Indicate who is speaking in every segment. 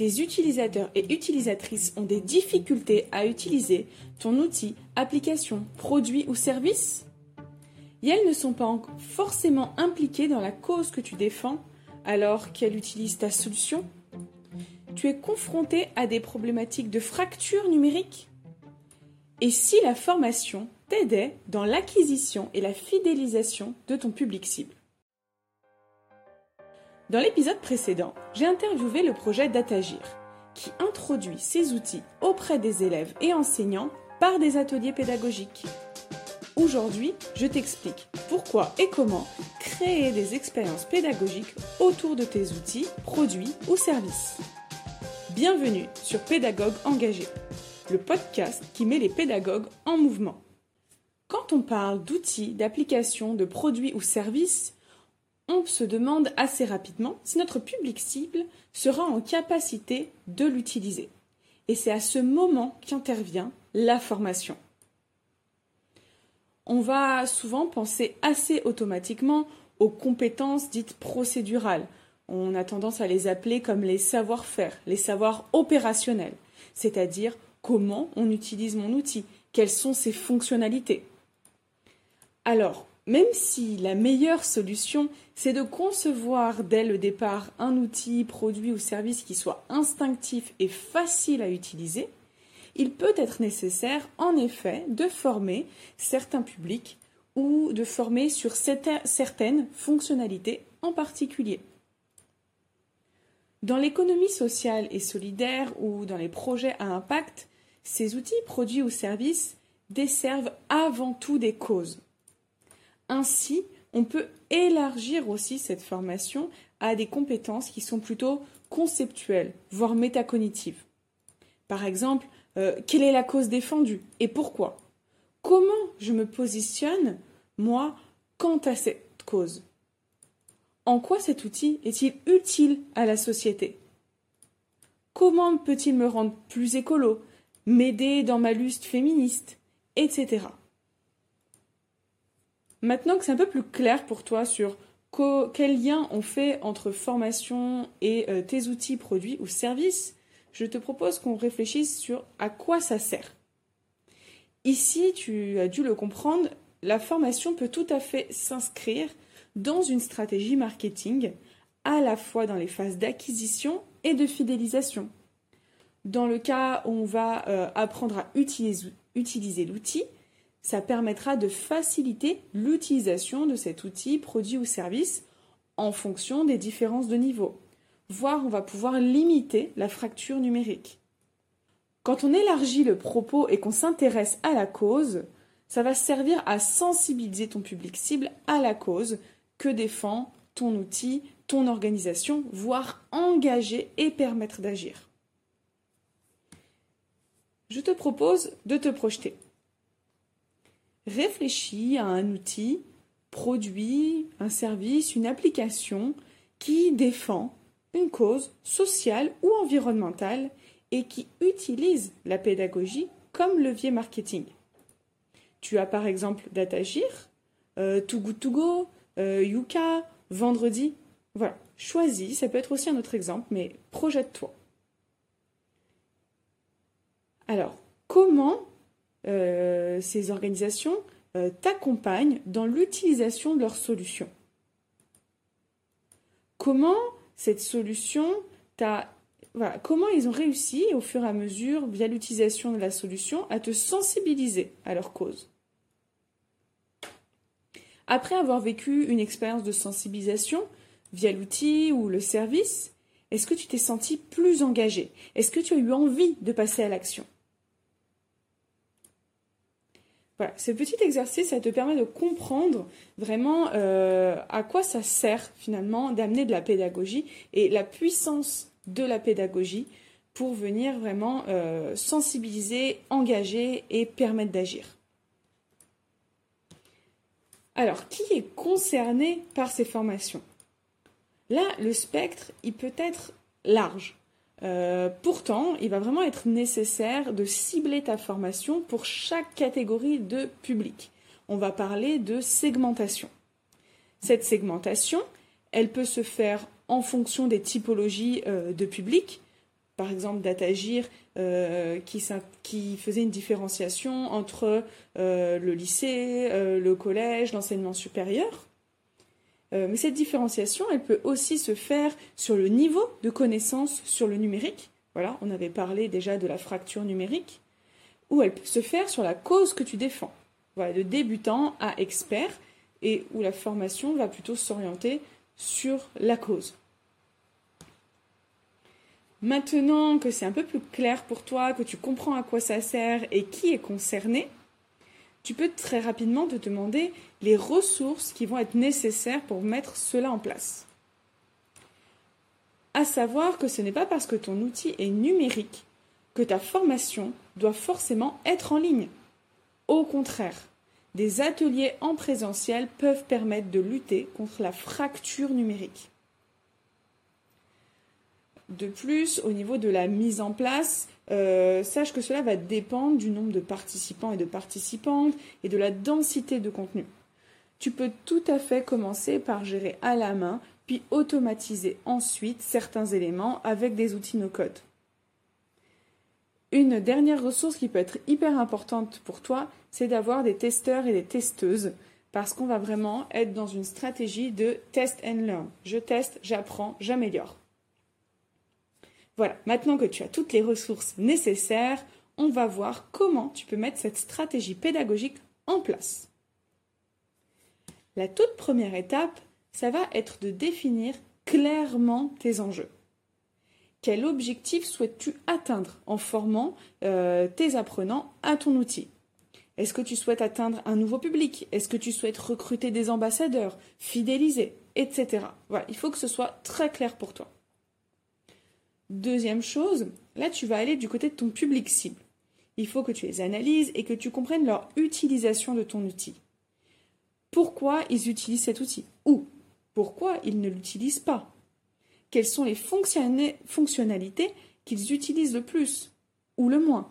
Speaker 1: tes utilisateurs et utilisatrices ont des difficultés à utiliser ton outil, application, produit ou service? Et elles ne sont pas forcément impliquées dans la cause que tu défends alors qu'elles utilisent ta solution? Tu es confronté à des problématiques de fracture numérique? Et si la formation t'aidait dans l'acquisition et la fidélisation de ton public cible? Dans l'épisode précédent, j'ai interviewé le projet Datagir, qui introduit ces outils auprès des élèves et enseignants par des ateliers pédagogiques. Aujourd'hui, je t'explique pourquoi et comment créer des expériences pédagogiques autour de tes outils, produits ou services. Bienvenue sur Pédagogue engagé, le podcast qui met les pédagogues en mouvement. Quand on parle d'outils, d'applications, de produits ou services, on se demande assez rapidement si notre public cible sera en capacité de l'utiliser. Et c'est à ce moment qu'intervient la formation. On va souvent penser assez automatiquement aux compétences dites procédurales. On a tendance à les appeler comme les savoir-faire, les savoirs opérationnels, c'est-à-dire comment on utilise mon outil, quelles sont ses fonctionnalités. Alors, même si la meilleure solution, c'est de concevoir dès le départ un outil, produit ou service qui soit instinctif et facile à utiliser, il peut être nécessaire, en effet, de former certains publics ou de former sur certaines fonctionnalités en particulier. Dans l'économie sociale et solidaire ou dans les projets à impact, ces outils, produits ou services desservent avant tout des causes. Ainsi, on peut élargir aussi cette formation à des compétences qui sont plutôt conceptuelles, voire métacognitives. Par exemple, euh, quelle est la cause défendue et pourquoi? Comment je me positionne, moi, quant à cette cause? En quoi cet outil est-il utile à la société? Comment peut-il me rendre plus écolo, m'aider dans ma lutte féministe, etc. Maintenant que c'est un peu plus clair pour toi sur quel lien on fait entre formation et euh, tes outils, produits ou services, je te propose qu'on réfléchisse sur à quoi ça sert. Ici, tu as dû le comprendre, la formation peut tout à fait s'inscrire dans une stratégie marketing, à la fois dans les phases d'acquisition et de fidélisation. Dans le cas où on va euh, apprendre à utiliser l'outil, ça permettra de faciliter l'utilisation de cet outil, produit ou service en fonction des différences de niveau. Voire on va pouvoir limiter la fracture numérique. Quand on élargit le propos et qu'on s'intéresse à la cause, ça va servir à sensibiliser ton public cible à la cause que défend ton outil, ton organisation, voire engager et permettre d'agir. Je te propose de te projeter réfléchis à un outil, produit, un service, une application qui défend une cause sociale ou environnementale et qui utilise la pédagogie comme levier marketing. Tu as par exemple Datagir, euh, To euh, Yuka, Vendredi. Voilà, choisis, ça peut être aussi un autre exemple, mais projette-toi. Alors, comment euh, ces organisations euh, t'accompagnent dans l'utilisation de leurs solutions. Comment cette solution t'a comment ils ont réussi au fur et à mesure, via l'utilisation de la solution, à te sensibiliser à leur cause? Après avoir vécu une expérience de sensibilisation via l'outil ou le service, est-ce que tu t'es senti plus engagé Est-ce que tu as eu envie de passer à l'action? Ce petit exercice, ça te permet de comprendre vraiment euh, à quoi ça sert finalement d'amener de la pédagogie et la puissance de la pédagogie pour venir vraiment euh, sensibiliser, engager et permettre d'agir. Alors, qui est concerné par ces formations? Là, le spectre, il peut être large. Euh, pourtant, il va vraiment être nécessaire de cibler ta formation pour chaque catégorie de public. On va parler de segmentation. Cette segmentation, elle peut se faire en fonction des typologies euh, de public. par exemple d'Atagir euh, qui, faisait une différenciation entre le lycée, le collège, l'enseignement supérieur. Mais cette différenciation, elle peut aussi se faire sur le niveau de connaissance sur le numérique. Voilà, on avait parlé déjà de la fracture numérique. Ou elle peut se faire sur la cause que tu défends. Voilà, de débutant à expert, et où la formation va plutôt s'orienter sur la cause. Maintenant que c'est un peu plus clair pour toi, que tu comprends à quoi ça sert et qui est concerné, tu peux très rapidement te demander les ressources qui vont être nécessaires pour mettre cela en place. À savoir que ce n'est pas parce que ton outil est numérique que ta formation doit forcément être en ligne. Au contraire, des ateliers en présentiel peuvent permettre de lutter contre la fracture numérique. De plus, au niveau de la mise en place, euh, sache que cela va dépendre du nombre de participants et de participantes et de la densité de contenu. Tu peux tout à fait commencer par gérer à la main, puis automatiser ensuite certains éléments avec des outils no-code. Une dernière ressource qui peut être hyper importante pour toi, c'est d'avoir des testeurs et des testeuses, parce qu'on va vraiment être dans une stratégie de test and learn. Je teste, j'apprends, j'améliore. Voilà, maintenant que tu as toutes les ressources nécessaires, on va voir comment tu peux mettre cette stratégie pédagogique en place. La toute première étape, ça va être de définir clairement tes enjeux. Quel objectif souhaites-tu atteindre en formant euh, tes apprenants à ton outil? Est-ce que tu souhaites atteindre un nouveau public? Est-ce que tu souhaites recruter des ambassadeurs, fidéliser, etc. Voilà, il faut que ce soit très clair pour toi. Deuxième chose, là tu vas aller du côté de ton public cible. Il faut que tu les analyses et que tu comprennes leur utilisation de ton outil. Pourquoi ils utilisent cet outil? Ou pourquoi ils ne l'utilisent pas? Quelles sont les fonctionnalités qu'ils utilisent le plus ou le moins?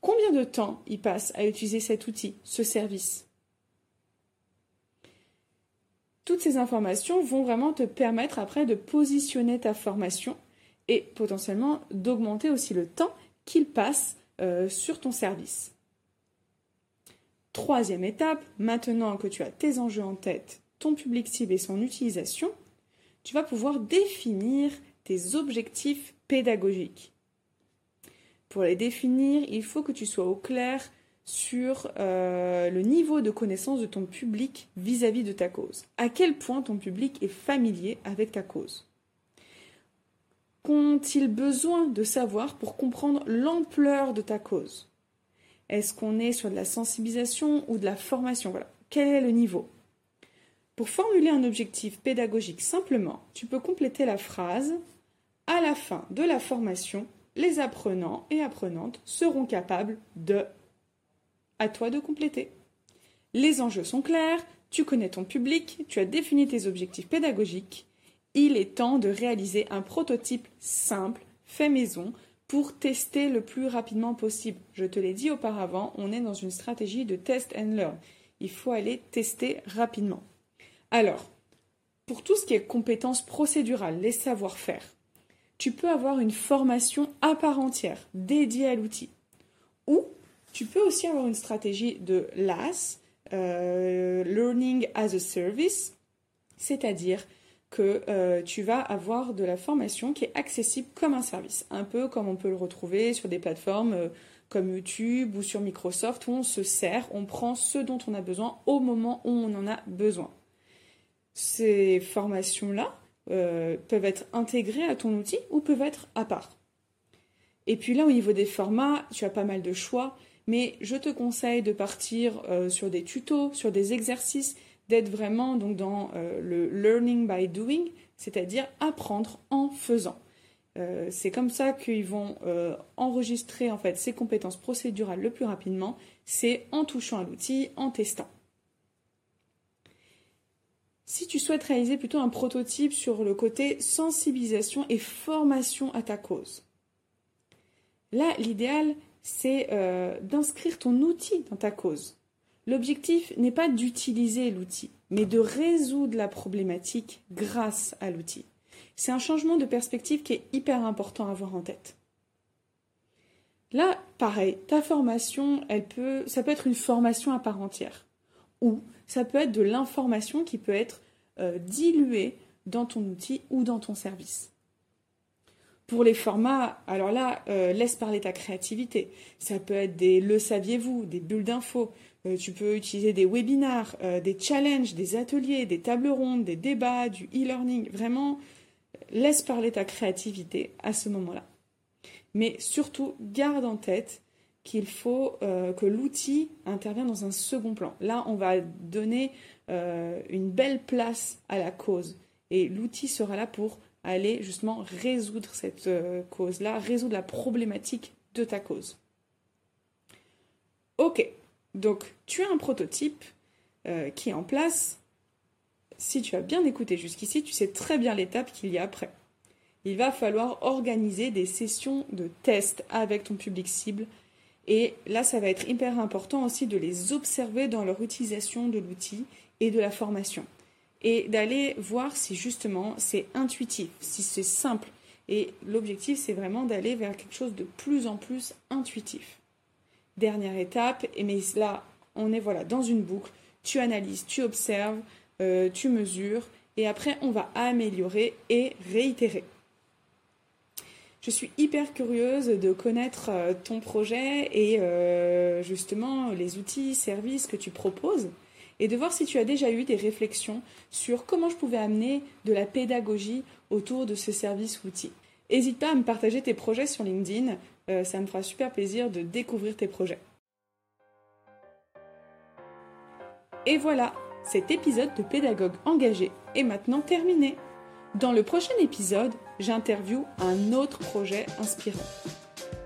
Speaker 1: Combien de temps ils passent à utiliser cet outil, ce service? Toutes ces informations vont vraiment te permettre après de positionner ta formation et potentiellement d'augmenter aussi le temps qu'il passe euh, sur ton service. Troisième étape, maintenant que tu as tes enjeux en tête, ton public cible et son utilisation, tu vas pouvoir définir tes objectifs pédagogiques. Pour les définir, il faut que tu sois au clair sur euh, le niveau de connaissance de ton public vis à -vis de ta cause. À quel point ton public est familier avec ta cause qu'ont-ils besoin de savoir pour comprendre l'ampleur de ta cause? Est-ce qu'on est sur de la sensibilisation ou de la formation? Quel est le niveau? Pour formuler un objectif pédagogique simplement, tu peux compléter la phrase À la fin de la formation, les apprenants et apprenantes seront capables de. À toi de compléter. Les enjeux sont clairs, tu connais ton public, tu as défini tes objectifs pédagogiques il est temps de réaliser un prototype simple, fait maison, pour tester le plus rapidement possible. Je te l'ai dit auparavant, on est dans une stratégie de test and learn. Il faut aller tester rapidement. Alors, pour tout ce qui est compétences procédurales, les savoir-faire, tu peux avoir une formation à part entière dédiée à l'outil. Ou tu peux aussi avoir une stratégie de LAS, euh, Learning as a Service, c'est-à-dire que euh, tu vas avoir de la formation qui est accessible comme un service, un peu comme on peut le retrouver sur des plateformes euh, comme YouTube ou sur Microsoft où on se sert, on prend ce dont on a besoin au moment où on en a besoin. Ces formations-là euh, peuvent être intégrées à ton outil ou peuvent être à part. Et puis là, au niveau des formats, tu as pas mal de choix, mais je te conseille de partir sur des tutos, sur des exercices d'être vraiment donc dans euh, le learning by doing, c'est-à-dire apprendre en faisant. Euh, c'est comme ça qu'ils vont euh, enregistrer en fait ces compétences procédurales le plus rapidement, c'est en touchant à l'outil, en testant. Si tu souhaites réaliser plutôt un prototype sur le côté sensibilisation et formation à ta cause, là l'idéal c'est d'inscrire ton outil dans ta cause. L'objectif n'est pas d'utiliser l'outil, mais de résoudre la problématique grâce à l'outil. C'est un changement de perspective qui est hyper important à avoir en tête. Là, pareil, ta formation, elle peut, ça peut être une formation à part entière. Ou ça peut être de l'information qui peut être euh, diluée dans ton outil ou dans ton service. Pour les formats, alors là, euh, laisse parler ta créativité. Ça peut être des le saviez-vous, des bulles d'infos. Euh, tu peux utiliser des webinars, des challenges, des ateliers, des tables rondes, des débats, du e-learning. Vraiment, laisse parler ta créativité à ce moment-là. Mais surtout, garde en tête qu'il faut euh, que l'outil intervienne dans un second plan. Là, on va donner euh, une belle place à la cause. Et l'outil sera là pour aller justement résoudre cette euh, cause-là, résoudre la problématique de ta cause. Ok, donc tu as un prototype qui est en place. Si tu as bien écouté jusqu'ici, tu sais très bien l'étape qu'il y a après il va falloir organiser des sessions de test avec ton public cible. Et là, ça va être hyper important aussi de les observer dans leur utilisation de l'outil et de la formation. Et d'aller voir si justement c'est intuitif, si c'est simple. Et l'objectif, c'est vraiment d'aller vers quelque chose de plus en plus intuitif. Dernière étape, mais là, on est voilà dans une boucle. Tu analyses, tu observes, euh, tu mesures, et après, on va améliorer et réitérer. Je suis hyper curieuse de connaître euh, ton projet et euh, justement les outils, services que tu proposes et de voir si tu as déjà eu des réflexions sur comment je pouvais amener de la pédagogie autour de ce service outil. N'hésite pas à me partager tes projets sur LinkedIn, euh, ça me fera super plaisir de découvrir tes projets. Et voilà, cet épisode de Pédagogue engagé est maintenant terminé. Dans le prochain épisode, j'interviewe un autre projet inspirant.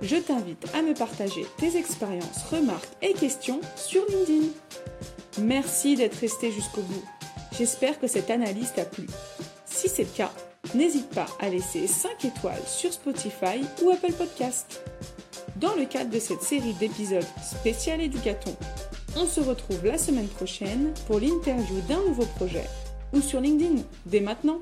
Speaker 1: Je t'invite à me partager tes expériences, remarques et questions sur LinkedIn. Merci d'être resté jusqu'au bout. J'espère que cette analyse t'a plu. Si c'est le cas, n'hésite pas à laisser 5 étoiles sur Spotify ou Apple Podcast. Dans le cadre de cette série d'épisodes spécial éducaton, on se retrouve la semaine prochaine pour l'interview d'un nouveau projet ou sur LinkedIn dès maintenant.